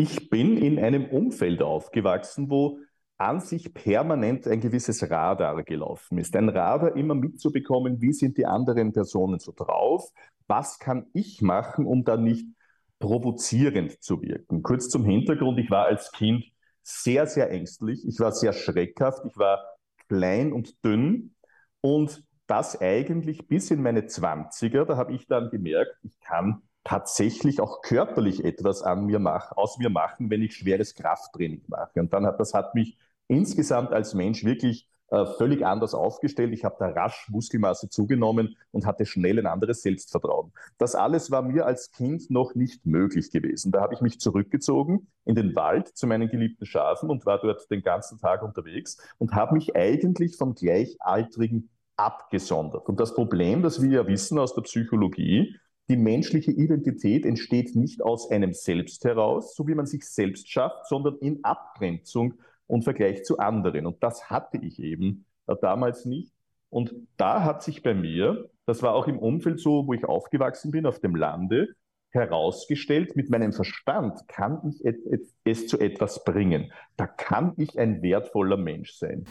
Ich bin in einem Umfeld aufgewachsen, wo an sich permanent ein gewisses Radar gelaufen ist. Ein Radar immer mitzubekommen, wie sind die anderen Personen so drauf, was kann ich machen, um da nicht provozierend zu wirken. Kurz zum Hintergrund, ich war als Kind sehr, sehr ängstlich, ich war sehr schreckhaft, ich war klein und dünn und das eigentlich bis in meine 20er, da habe ich dann gemerkt, ich kann tatsächlich auch körperlich etwas an mir mach, aus mir machen, wenn ich schweres Krafttraining mache. Und dann hat das hat mich insgesamt als Mensch wirklich äh, völlig anders aufgestellt. Ich habe da rasch Muskelmasse zugenommen und hatte schnell ein anderes Selbstvertrauen. Das alles war mir als Kind noch nicht möglich gewesen. Da habe ich mich zurückgezogen in den Wald zu meinen geliebten Schafen und war dort den ganzen Tag unterwegs und habe mich eigentlich vom Gleichaltrigen abgesondert. Und das Problem, das wir ja wissen aus der Psychologie, die menschliche Identität entsteht nicht aus einem Selbst heraus, so wie man sich selbst schafft, sondern in Abgrenzung und Vergleich zu anderen. Und das hatte ich eben äh, damals nicht. Und da hat sich bei mir, das war auch im Umfeld so, wo ich aufgewachsen bin, auf dem Lande, herausgestellt, mit meinem Verstand kann ich es zu etwas bringen. Da kann ich ein wertvoller Mensch sein.